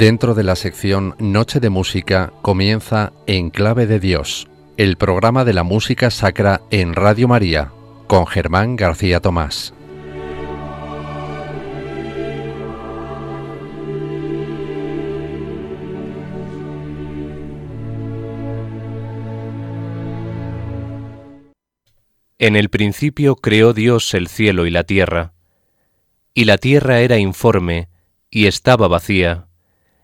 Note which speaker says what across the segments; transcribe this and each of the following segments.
Speaker 1: Dentro de la sección Noche de Música comienza En Clave de Dios, el programa de la música sacra en Radio María, con Germán García Tomás.
Speaker 2: En el principio creó Dios el cielo y la tierra, y la tierra era informe, y estaba vacía,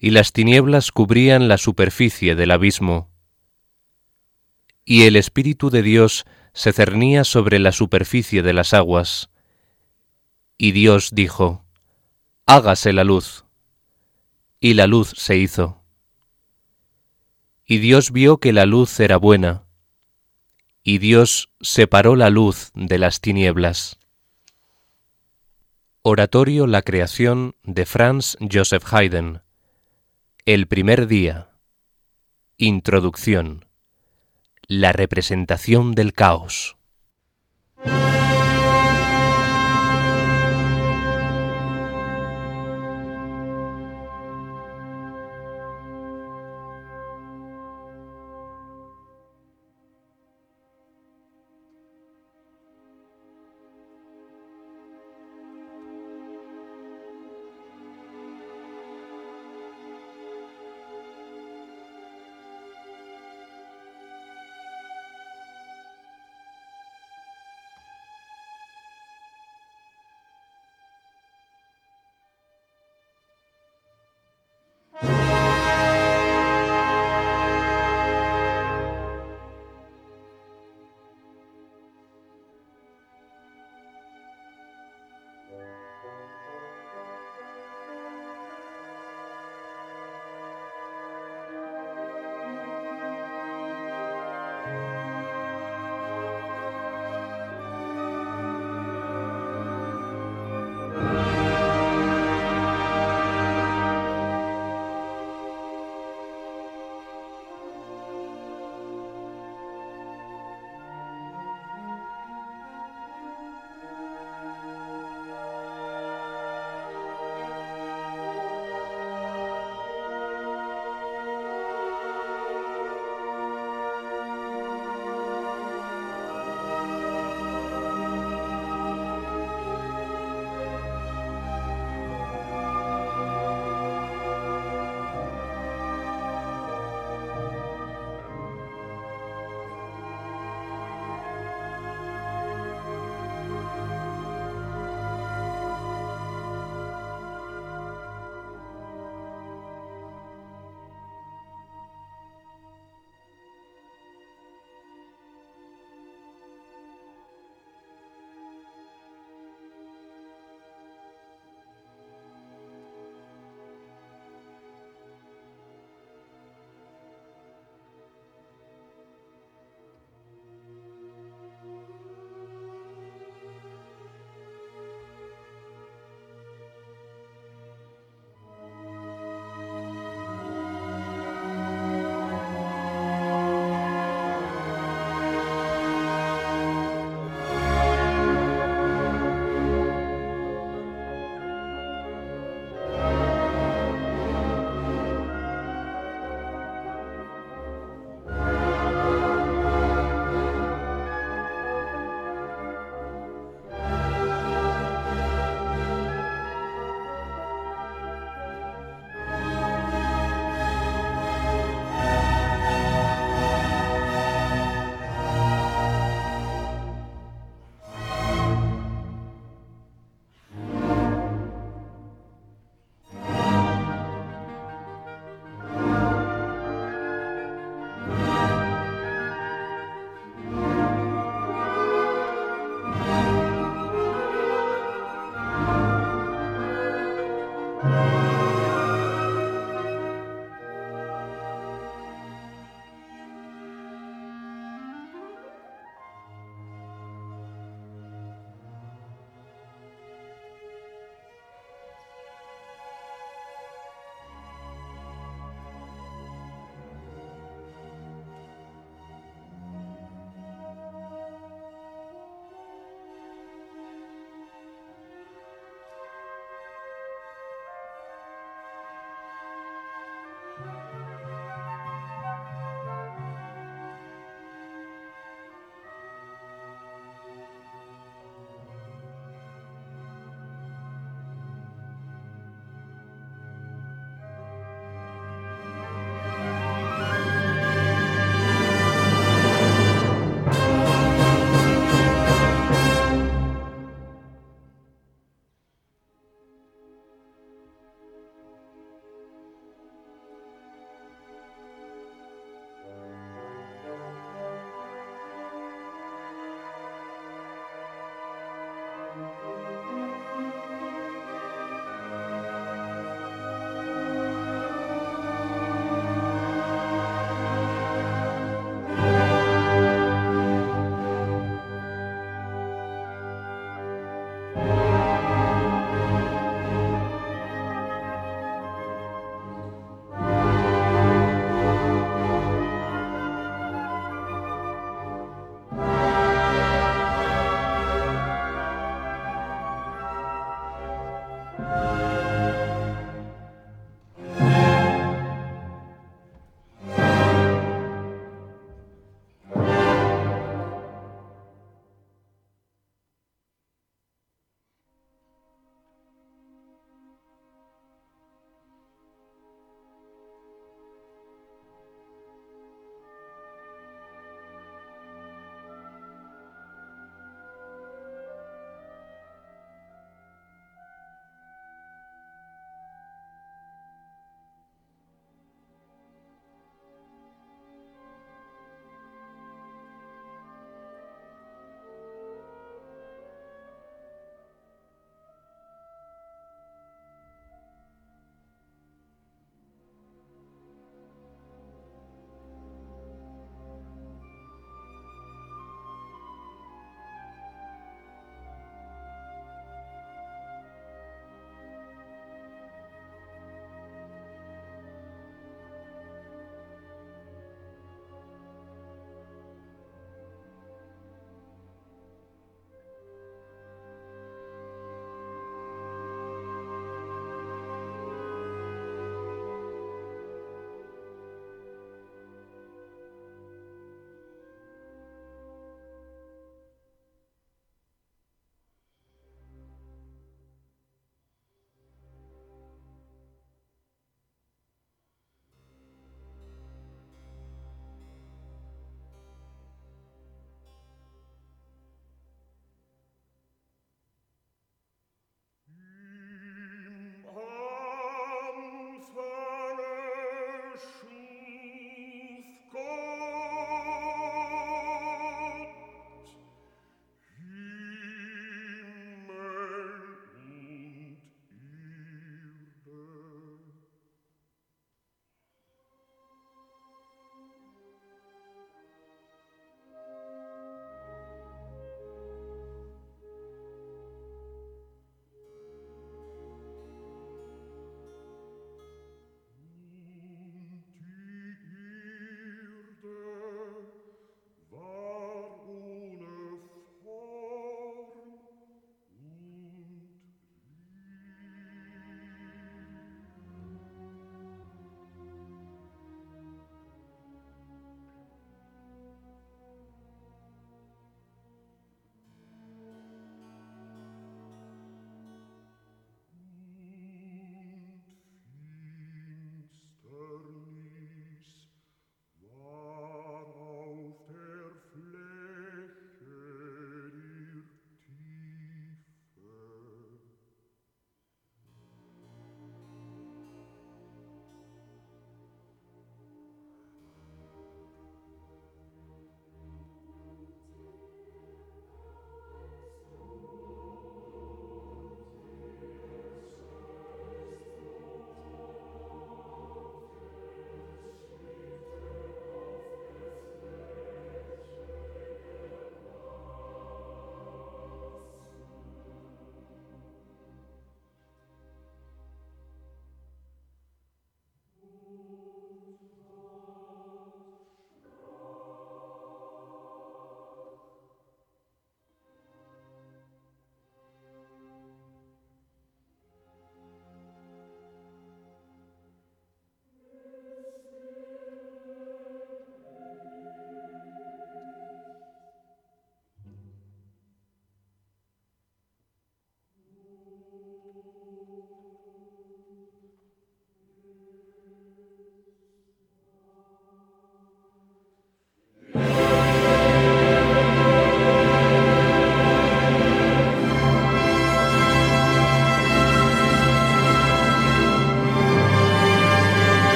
Speaker 2: y las tinieblas cubrían la superficie del abismo. Y el Espíritu de Dios se cernía sobre la superficie de las aguas. Y Dios dijo, Hágase la luz. Y la luz se hizo. Y Dios vio que la luz era buena y Dios separó la luz de las tinieblas. Oratorio La creación de Franz Joseph Haydn. El primer día. Introducción. La representación del caos.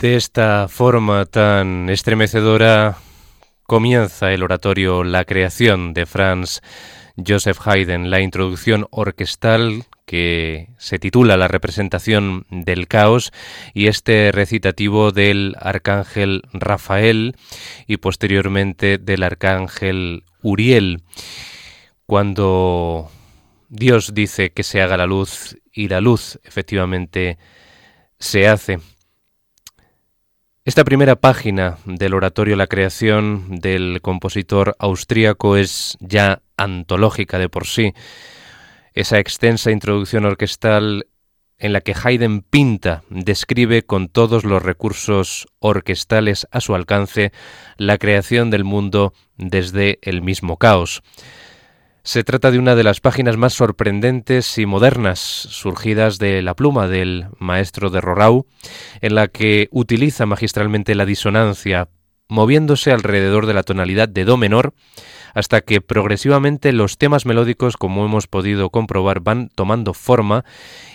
Speaker 2: De esta forma tan estremecedora comienza el oratorio La creación de Franz Joseph Haydn, la introducción orquestal que se titula La representación del caos y este recitativo del arcángel Rafael y posteriormente del arcángel Uriel. Cuando Dios dice que se haga la luz y la luz efectivamente se hace. Esta primera página del oratorio La creación del compositor austríaco es ya antológica de por sí. Esa extensa introducción orquestal en la que Haydn pinta, describe con todos los recursos orquestales a su alcance la creación del mundo desde el mismo caos. Se trata de una de las páginas más sorprendentes y modernas surgidas de la pluma del maestro de Rorau, en la que utiliza magistralmente la disonancia, moviéndose alrededor de la tonalidad de Do menor, hasta que progresivamente los temas melódicos, como hemos podido comprobar, van tomando forma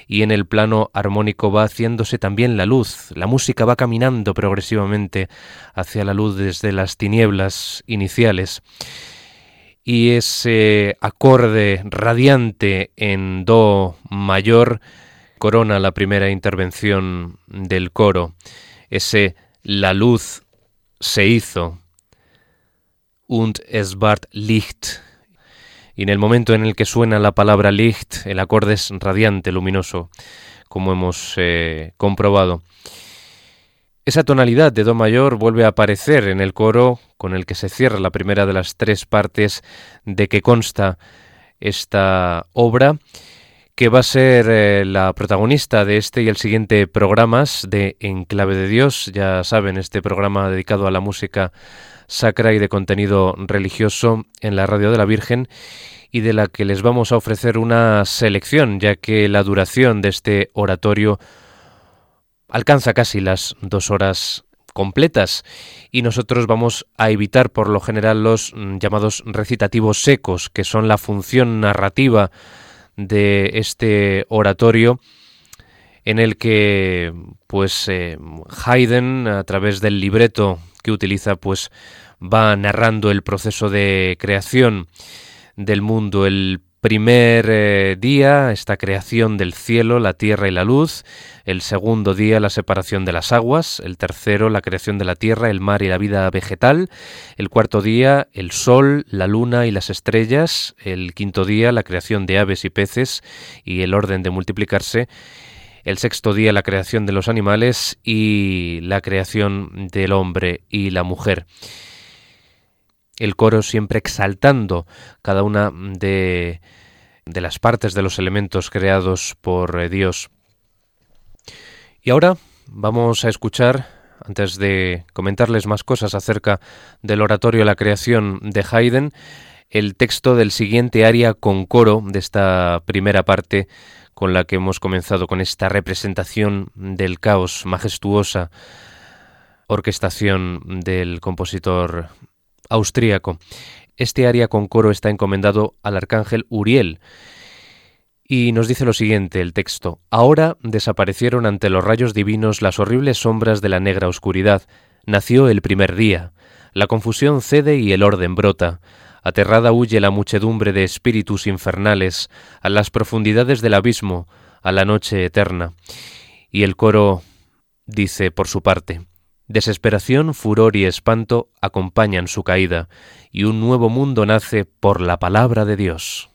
Speaker 2: y en el plano armónico va haciéndose también la luz. La música va caminando progresivamente hacia la luz desde las tinieblas iniciales y ese acorde radiante en Do mayor corona la primera intervención del coro, ese La luz se hizo, und es ward Licht. Y en el momento en el que suena la palabra Licht, el acorde es radiante, luminoso, como hemos eh, comprobado. Esa tonalidad de Do mayor vuelve a aparecer en el coro con el que se cierra la primera de las tres partes de que consta esta obra, que va a ser eh, la protagonista de este y el siguiente programas de Enclave de Dios. Ya saben, este programa dedicado a la música sacra y de contenido religioso en la Radio de la Virgen y de la que les vamos a ofrecer una selección, ya que la duración de este oratorio alcanza casi las dos horas completas. Y nosotros vamos a evitar por lo general los mm, llamados recitativos secos, que son la función narrativa de este oratorio en el que pues eh, Haydn a través del libreto que utiliza pues va narrando el proceso de creación del mundo, el primer eh, día, esta creación del cielo, la tierra y la luz, el segundo día, la separación de las aguas, el tercero, la creación de la tierra, el mar y la vida vegetal, el cuarto día, el sol, la luna y las estrellas, el quinto día, la creación de aves y peces y el orden de multiplicarse, el sexto día, la creación de los animales y la creación del hombre y la mujer el coro siempre exaltando cada una de, de las partes de los elementos creados por eh, Dios. Y ahora vamos a escuchar, antes de comentarles más cosas acerca del oratorio La creación de Haydn, el texto del siguiente aria con coro de esta primera parte con la que hemos comenzado con esta representación del caos majestuosa orquestación del compositor austríaco. Este aria con coro está encomendado al arcángel Uriel. Y nos dice lo siguiente el texto. Ahora desaparecieron ante los rayos divinos las horribles sombras de la negra oscuridad. Nació el primer día. La confusión cede y el orden brota. Aterrada huye la muchedumbre de espíritus infernales a las profundidades del abismo, a la noche eterna. Y el coro dice por su parte, Desesperación, furor y espanto acompañan su caída, y un nuevo mundo nace por la palabra de Dios.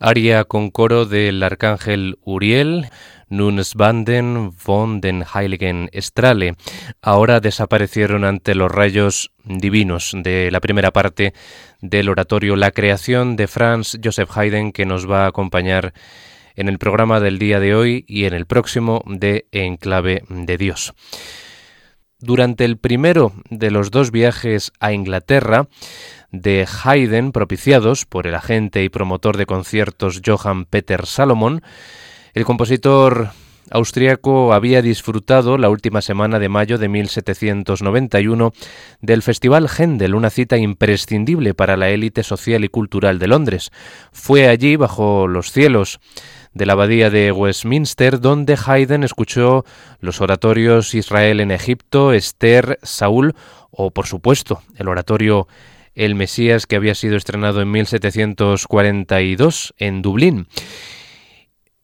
Speaker 2: Aria con coro del arcángel Uriel, Nuns Banden von den Heiligen Strahle. Ahora desaparecieron ante los rayos divinos de la primera parte del oratorio La creación de Franz Joseph Haydn que nos va a acompañar en el programa del día de hoy y en el próximo de Enclave de Dios. Durante el primero de los dos viajes a Inglaterra, de Haydn propiciados por el agente y promotor de conciertos Johann Peter Salomon, el compositor austriaco había disfrutado la última semana de mayo de 1791 del Festival Händel, una cita imprescindible para la élite social y cultural de Londres. Fue allí, bajo los cielos de la abadía de Westminster, donde Haydn escuchó los oratorios Israel en Egipto, Esther, Saúl o, por supuesto, el oratorio el Mesías que había sido estrenado en 1742 en Dublín.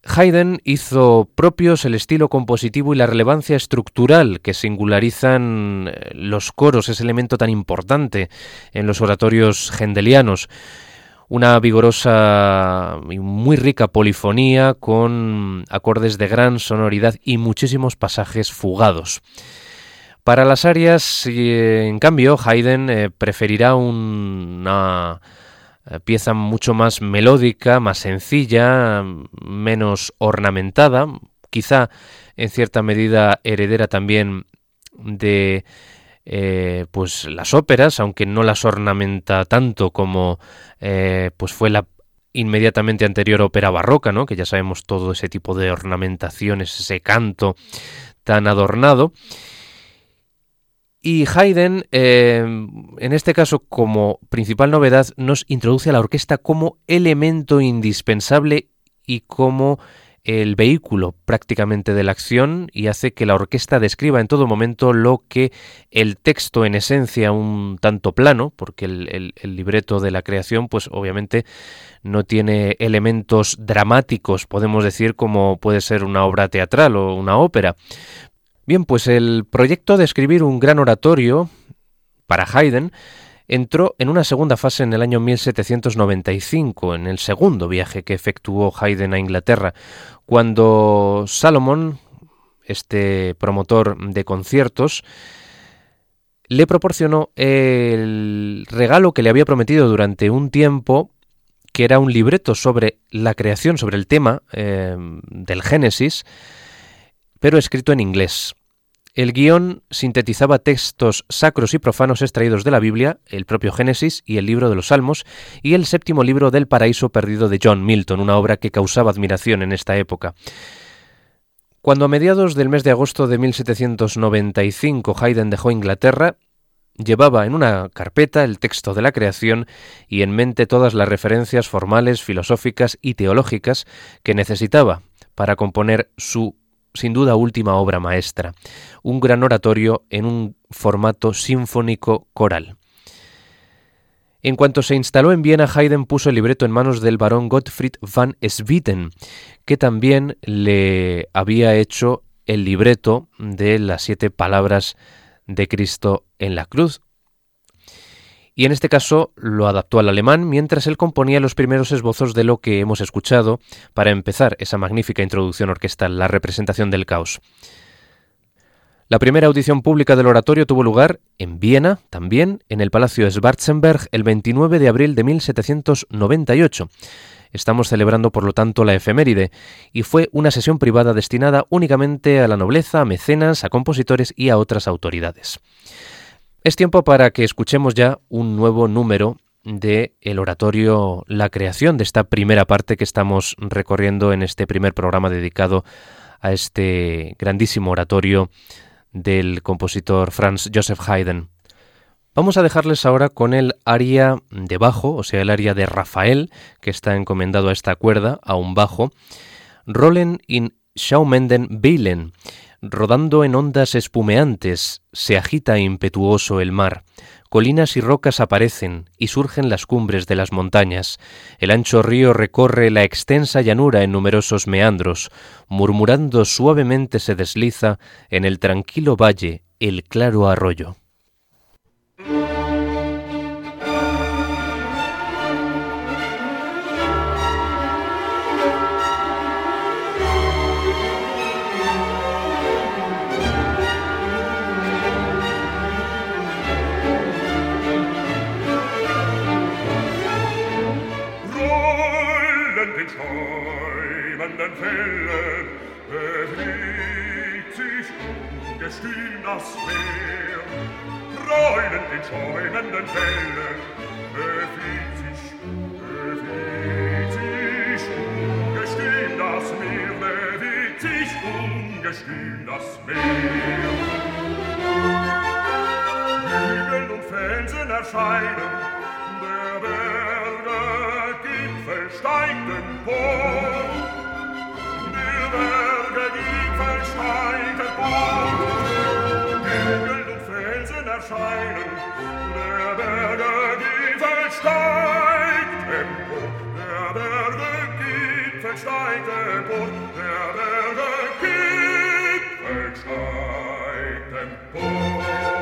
Speaker 2: Haydn hizo propios el estilo compositivo y la relevancia estructural que singularizan eh, los coros, ese elemento tan importante en los oratorios gendelianos. Una vigorosa y muy rica polifonía con acordes de gran sonoridad y muchísimos pasajes fugados. Para las arias, en cambio, Haydn eh, preferirá una eh, pieza mucho más melódica, más sencilla, menos ornamentada, quizá en cierta medida heredera también de eh, pues las óperas, aunque no las ornamenta tanto como pues fue la inmediatamente anterior ópera barroca, ¿no? que ya sabemos todo ese tipo de ornamentaciones, ese canto tan adornado. Y Haydn, eh, en este caso, como principal novedad, nos introduce a la orquesta como elemento indispensable y como el vehículo prácticamente de la acción y hace que la orquesta describa en todo momento lo que el texto en esencia un tanto plano, porque el, libreto de la creación pues obviamente no tiene elementos dramáticos, podemos decir como puede ser una obra teatral o una ópera. Bien, pues el proyecto de escribir un gran oratorio para Haydn entró en una segunda fase en el año 1795, en el segundo viaje que efectuó Haydn a Inglaterra, cuando Salomón, este promotor de conciertos, le proporcionó el regalo que le había prometido durante un tiempo, que era un libreto sobre la creación, sobre el tema eh, del Génesis, pero escrito en inglés. El guion sintetizaba textos sacros y profanos extraídos de la Biblia, el propio Génesis y el libro de los Salmos, y el séptimo libro del Paraíso Perdido de John Milton, una obra que causaba admiración en esta época. Cuando a mediados del mes de agosto de 1795 Haydn dejó Inglaterra, llevaba en una carpeta el texto de la creación y en mente todas las referencias formales, filosóficas y teológicas que necesitaba para componer su sin duda última obra maestra, un gran oratorio en un formato sinfónico coral. En cuanto se instaló en Viena, Haydn puso el libreto en manos del barón Gottfried van Swieten, que también le había hecho el libreto de las siete palabras de Cristo en la cruz, y en este caso lo adaptó al alemán mientras él componía los primeros esbozos de lo que hemos escuchado para empezar esa magnífica introducción orquestal, la representación del caos. La primera audición pública del oratorio tuvo lugar en Viena, también en el Palacio Schwarzenberg, el 29 de abril de 1798. Estamos celebrando, por lo tanto, la efeméride, y fue una sesión privada destinada únicamente a la nobleza, a mecenas, a compositores y a otras autoridades. Es tiempo para que escuchemos ya un nuevo número de el oratorio La creación de esta primera parte que estamos recorriendo en este primer programa dedicado a este grandísimo oratorio del compositor Franz Joseph Haydn. Vamos a dejarles ahora con el aria de bajo, o sea, el aria de Rafael, que está encomendado a esta cuerda, a un bajo, Rollen in Schaumenden Beilen, Rodando en ondas espumeantes, se agita impetuoso el mar. Colinas y rocas aparecen y surgen las cumbres de las montañas. El ancho río recorre la extensa llanura en numerosos meandros. Murmurando suavemente se desliza en el tranquilo valle el claro arroyo.
Speaker 3: das Meer. Reunen den schäumenden Wellen, befiehlt sich, befiehlt sich ungestüm das Meer, bewegt sich ungestüm das Meer. Hügel und Felsen erscheinen, der Berge Gipfel steigt empor, der Berge Gipfel steigt empor, erscheinen der Berge Gipfel steigt empor der Berge Gipfel steigt empor der Berge Gipfel steigt empor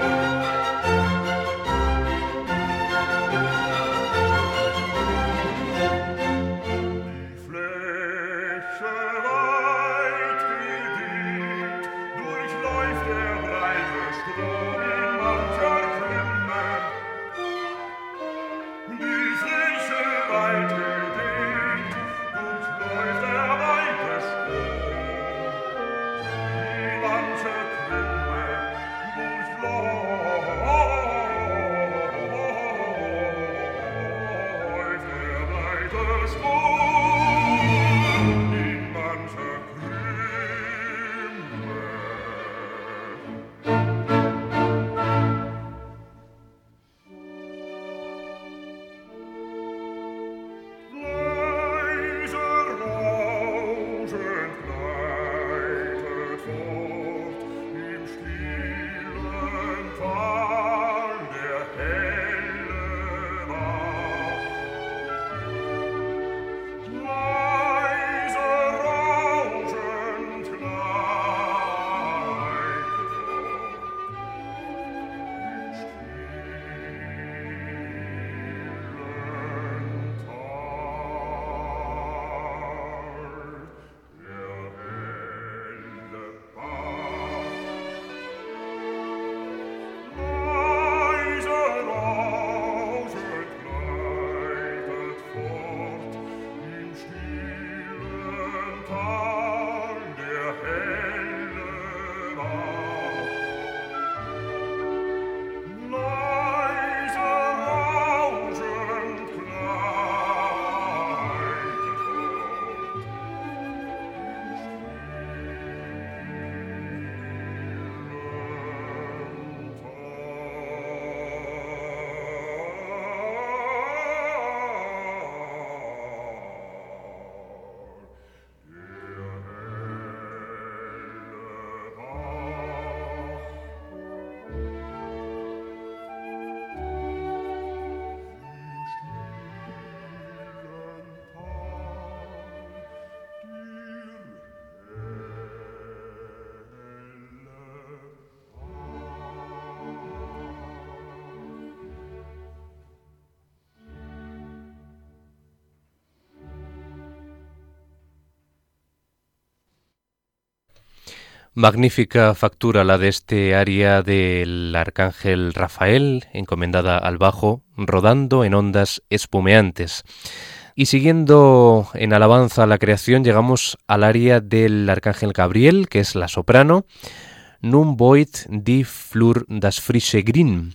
Speaker 2: Magnífica factura la de este aria del arcángel Rafael, encomendada al bajo, rodando en ondas espumeantes. Y siguiendo en alabanza a la creación, llegamos al aria del arcángel Gabriel, que es la soprano, Nun voit die Flur das frische Grün.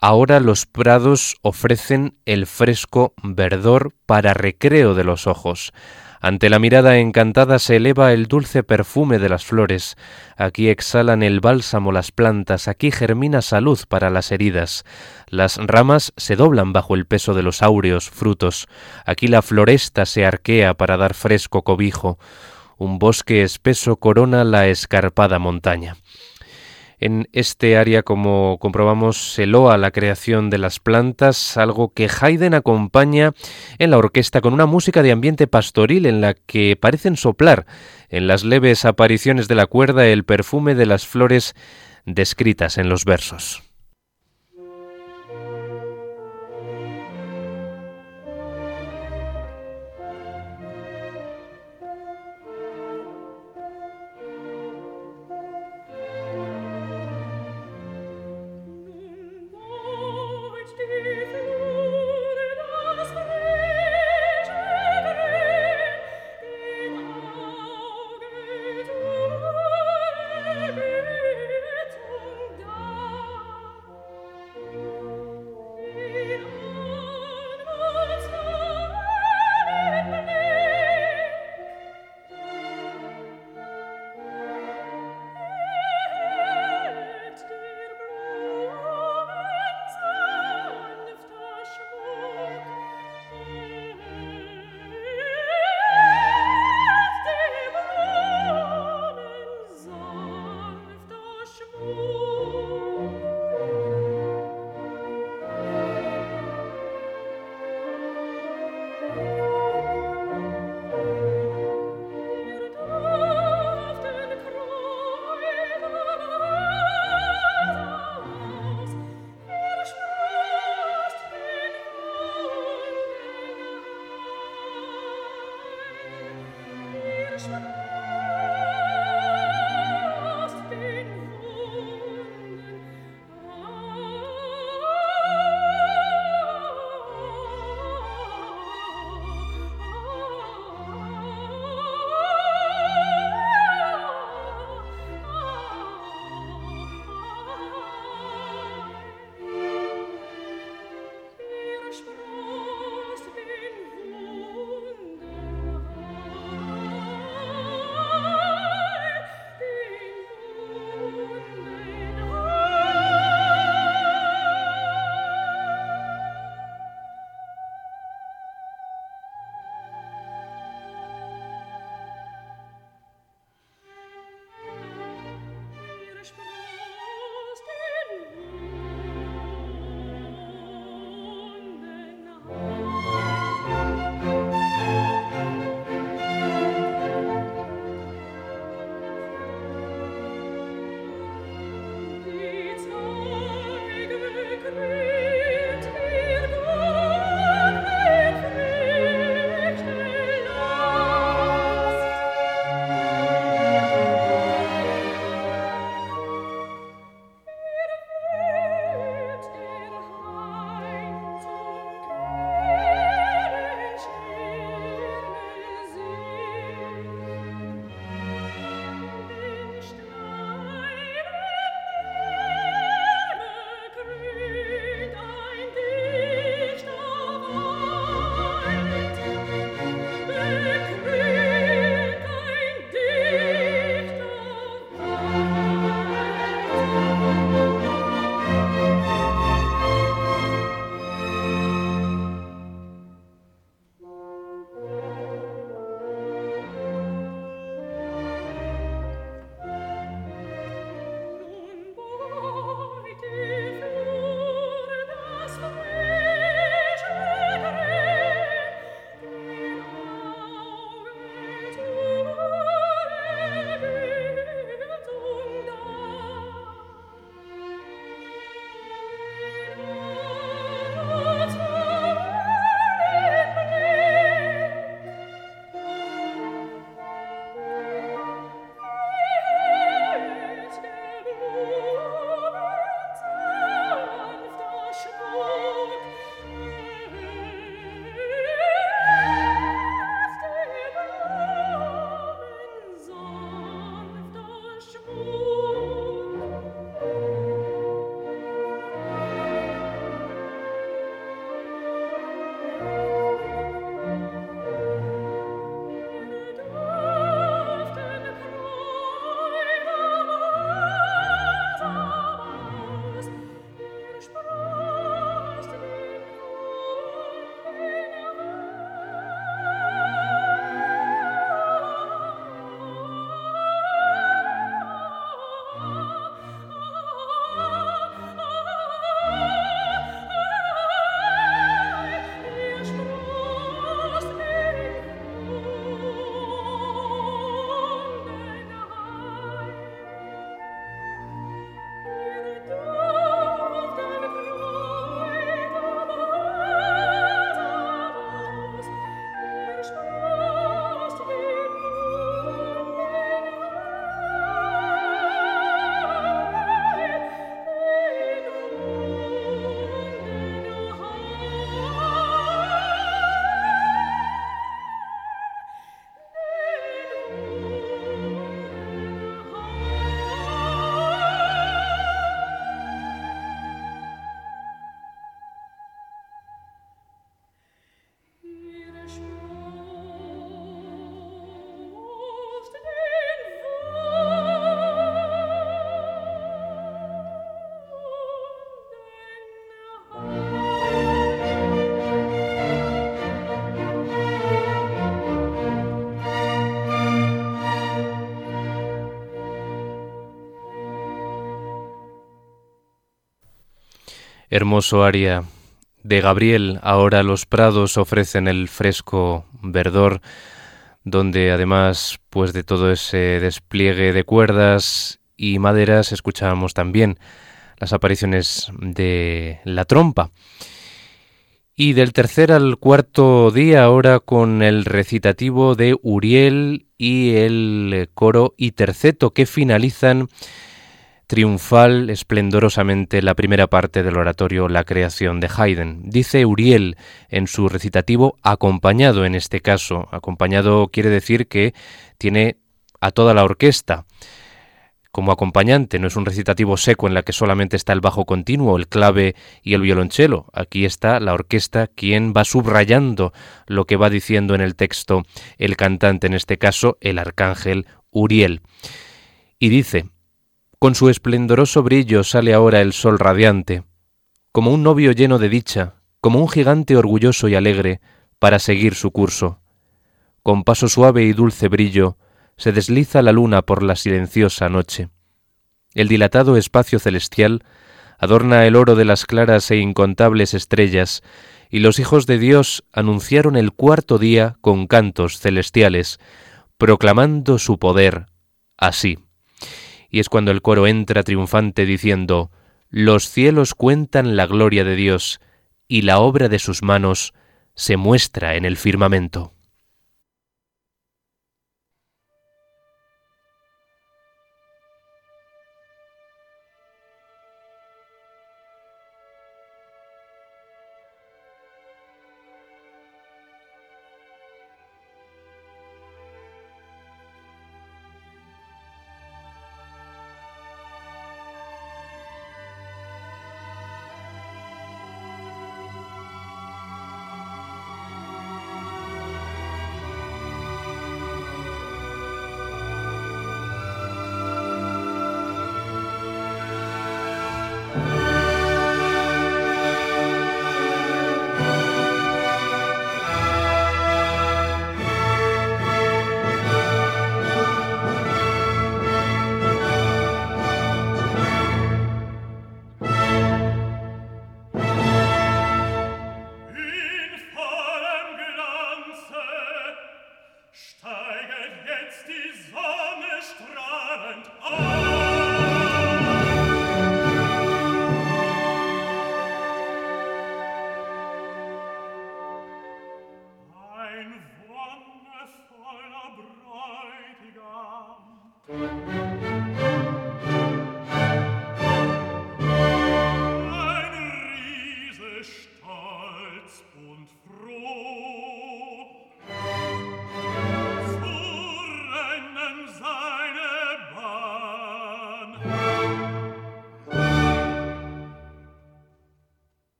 Speaker 2: Ahora los prados ofrecen el fresco verdor para recreo de los ojos. Ante la mirada encantada se eleva el dulce perfume de las flores. Aquí exhalan el bálsamo las plantas, aquí germina salud para las heridas. Las ramas se doblan bajo el peso de los áureos frutos. Aquí la floresta se arquea para dar fresco cobijo. Un bosque espeso corona la escarpada montaña. En este área, como comprobamos, se loa la creación de las plantas, algo que Haydn acompaña en la orquesta con una música de ambiente pastoril en la que parecen soplar en las leves apariciones de la cuerda el perfume de las flores descritas en los versos. Hermoso aria de Gabriel, ahora los prados ofrecen el fresco verdor, donde además pues de todo ese despliegue de cuerdas y maderas escuchábamos también las apariciones de la trompa. Y del tercer al cuarto día ahora con el recitativo de Uriel y el coro y terceto que finalizan triunfal, esplendorosamente la primera parte del oratorio La creación de Haydn. Dice Uriel en su recitativo acompañado en este caso. Acompañado quiere decir que tiene a toda la orquesta como acompañante, no es un recitativo seco en la que solamente está el bajo continuo, el clave y el violonchelo. Aquí está la orquesta quien va subrayando lo que va diciendo en el texto el cantante, en este caso el arcángel Uriel. Y dice, con su esplendoroso brillo sale ahora el sol radiante, como un novio lleno de dicha, como un gigante orgulloso y alegre, para seguir su curso. Con paso suave y dulce brillo, se desliza la luna por la silenciosa noche. El dilatado espacio celestial adorna el oro de las claras e incontables estrellas, y los hijos de Dios anunciaron el cuarto día con cantos celestiales, proclamando su poder así y es cuando el coro entra triunfante diciendo, Los cielos cuentan la gloria de Dios, y la obra de sus manos se muestra en el firmamento.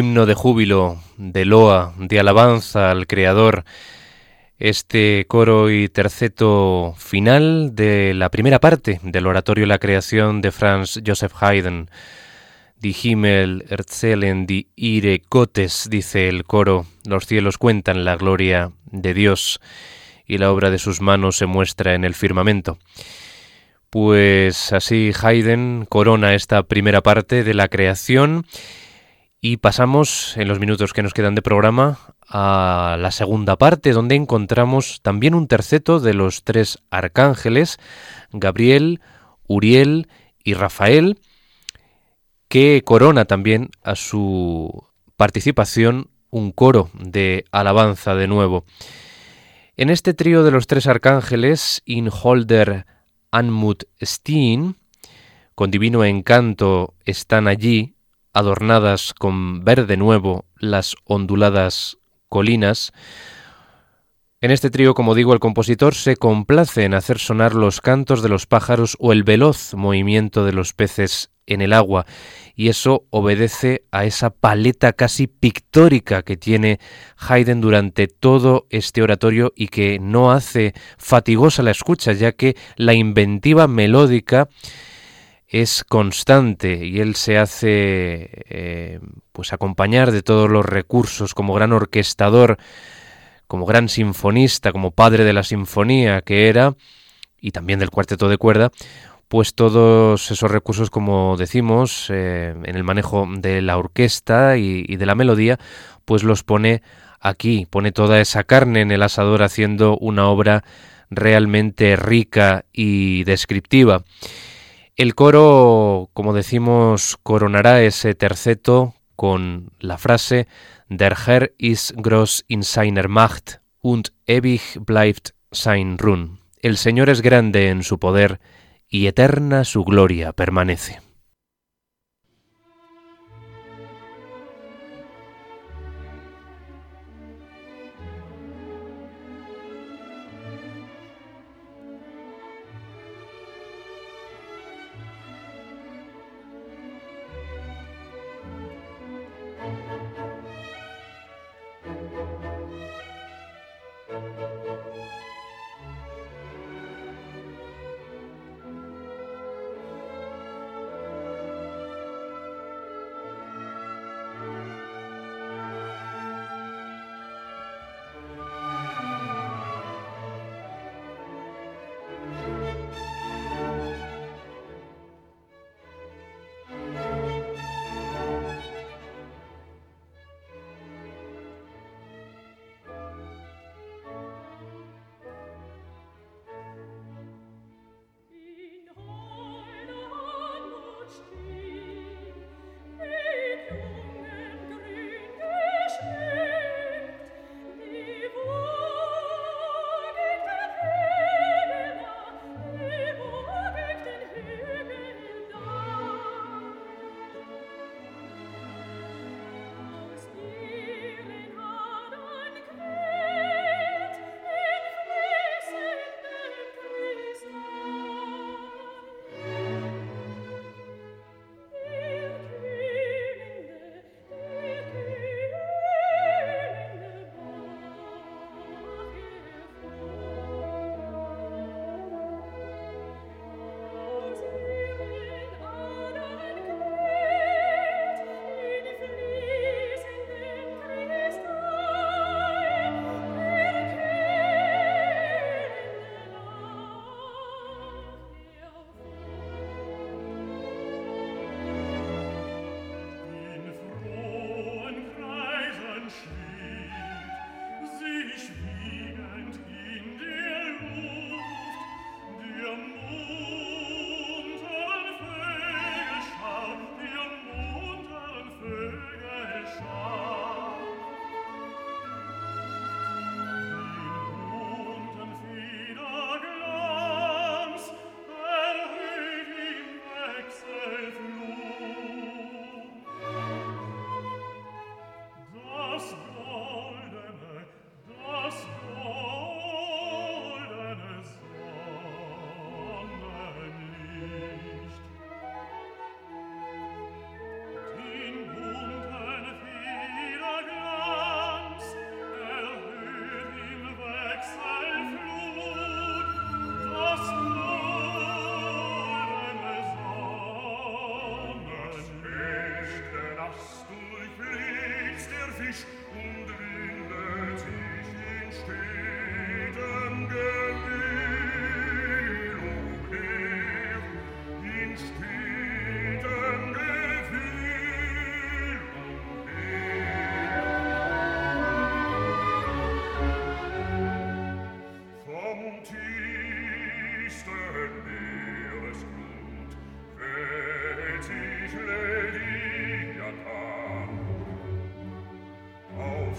Speaker 2: Himno de júbilo, de loa, de alabanza al Creador, este coro y terceto final de la primera parte del oratorio La creación de Franz Joseph Haydn. Die Himmel erzählen die ihre Gottes, dice el coro, los cielos cuentan la gloria de Dios y la obra de sus manos se muestra en el firmamento. Pues así Haydn corona esta primera parte de la creación y pasamos en los minutos que nos quedan de programa a la segunda parte donde encontramos también un terceto de los tres arcángeles, Gabriel, Uriel y Rafael, que corona también a su participación un coro de alabanza de nuevo. En este trío de los tres arcángeles, Inholder, Anmut, Steen, con divino encanto están allí, adornadas con verde nuevo las onduladas colinas. En este trío, como digo, el compositor se complace en hacer sonar los cantos de los pájaros o el veloz movimiento de los peces en el agua, y eso obedece a esa paleta casi pictórica que tiene Haydn durante todo este oratorio y que no hace fatigosa la escucha, ya que la inventiva melódica es constante y él se hace eh, pues acompañar de todos los recursos como gran orquestador, como gran sinfonista, como padre de la sinfonía que era y también del cuarteto de cuerda, pues todos esos recursos, como decimos, eh, en el manejo de la orquesta y, y de la melodía, pues los pone aquí, pone toda esa carne en el asador haciendo una obra realmente rica y descriptiva. El coro, como decimos, coronará ese terceto con la frase Der Herr ist groß in seiner Macht und ewig bleibt sein Ruhm. El Señor es grande en su poder y eterna su gloria permanece.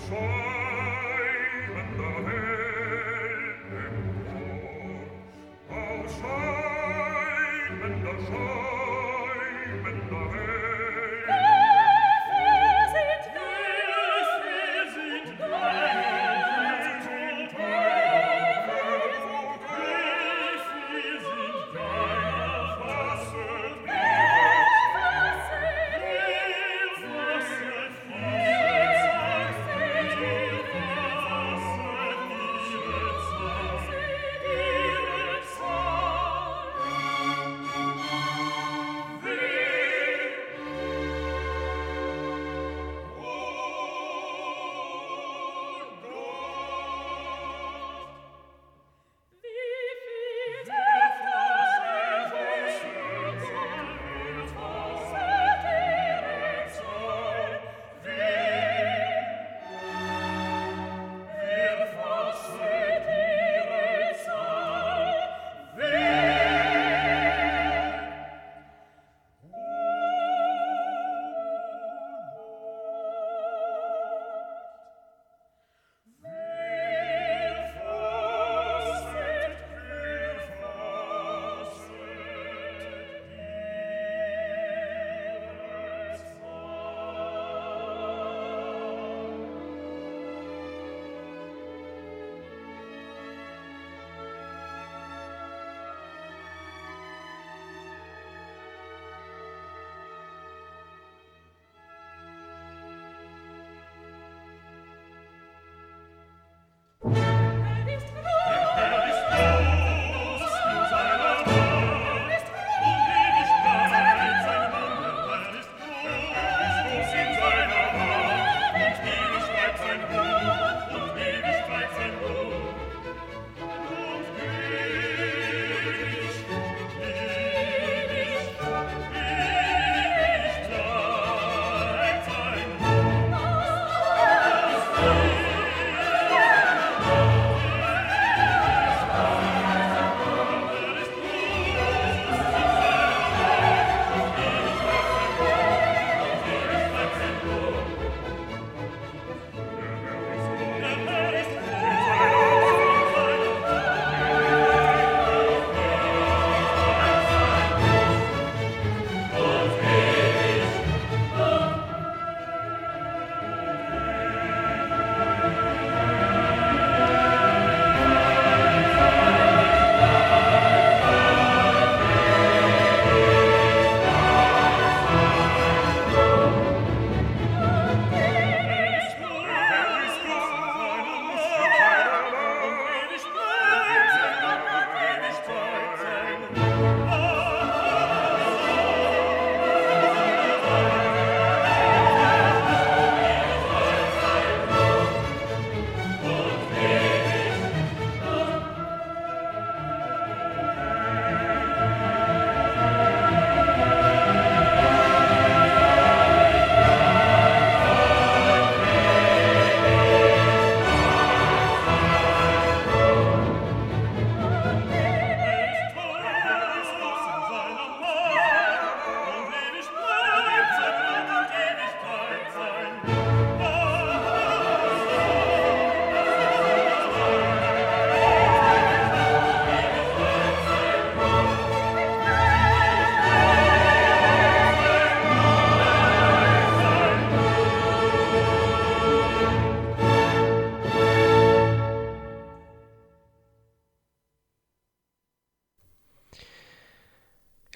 Speaker 4: schon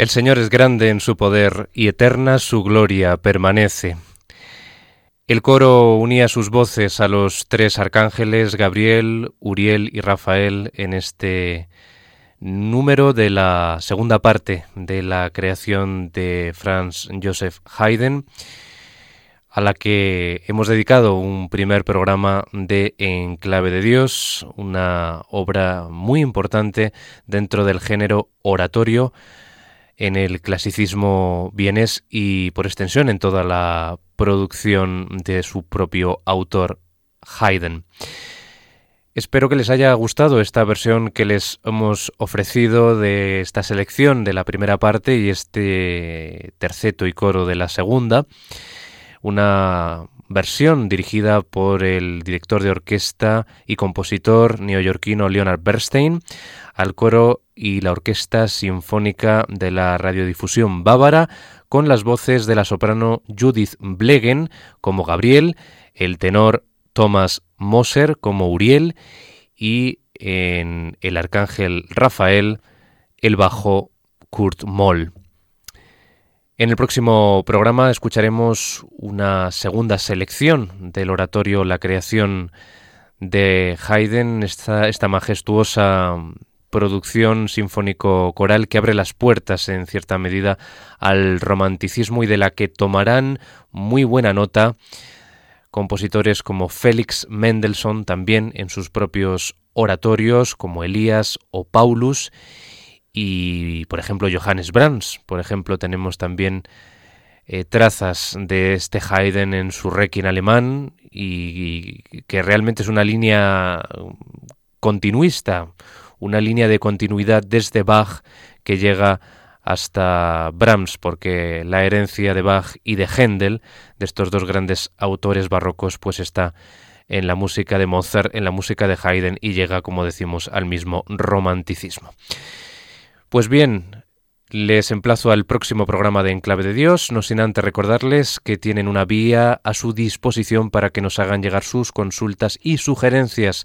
Speaker 4: El Señor es grande en su poder y eterna su gloria permanece. El coro unía sus voces a los tres arcángeles Gabriel, Uriel y Rafael en este número de la segunda parte de la creación de Franz Joseph Haydn, a la que hemos dedicado un primer programa de En clave de Dios, una obra muy importante dentro del género oratorio en el clasicismo vienés y por extensión en toda la producción de su propio autor Haydn.
Speaker 2: Espero que les haya gustado esta versión que les hemos ofrecido de esta selección de la primera parte y este terceto y coro de la segunda. Una versión dirigida por el director de orquesta y compositor neoyorquino Leonard Bernstein al coro y la orquesta sinfónica de la radiodifusión bávara con las voces de la soprano Judith Blegen como Gabriel, el tenor Thomas Moser como Uriel y en el arcángel Rafael el bajo Kurt Moll. En el próximo programa escucharemos una segunda selección del oratorio La creación de Haydn, esta, majestuosa producción sinfónico-coral que abre las puertas en cierta medida al romanticismo y de la que tomarán muy buena nota compositores como Félix Mendelssohn también en sus propios oratorios como Elías o Paulus y por ejemplo Johannes Brahms. Por ejemplo tenemos también eh, trazas de este Haydn en su Requiem alemán y, que realmente es una línea continuista, una línea de continuidad desde Bach que llega hasta Brahms, porque la herencia de Bach y de Händel, de estos dos grandes autores barrocos, pues está en la música de Mozart, en la música de Haydn y llega, como decimos, al mismo romanticismo. Pues bien, les emplazo al próximo programa de Enclave de Dios, no sin antes recordarles que tienen una vía a su disposición para que nos hagan llegar sus consultas y sugerencias,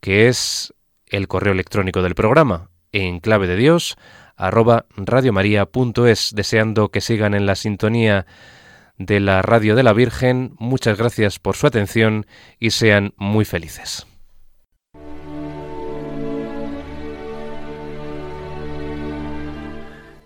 Speaker 2: que es el correo electrónico del programa, enclave de Dios, arroba radiomaria.es, deseando que sigan en la sintonía de la radio de la Virgen. Muchas gracias por su atención y sean muy felices.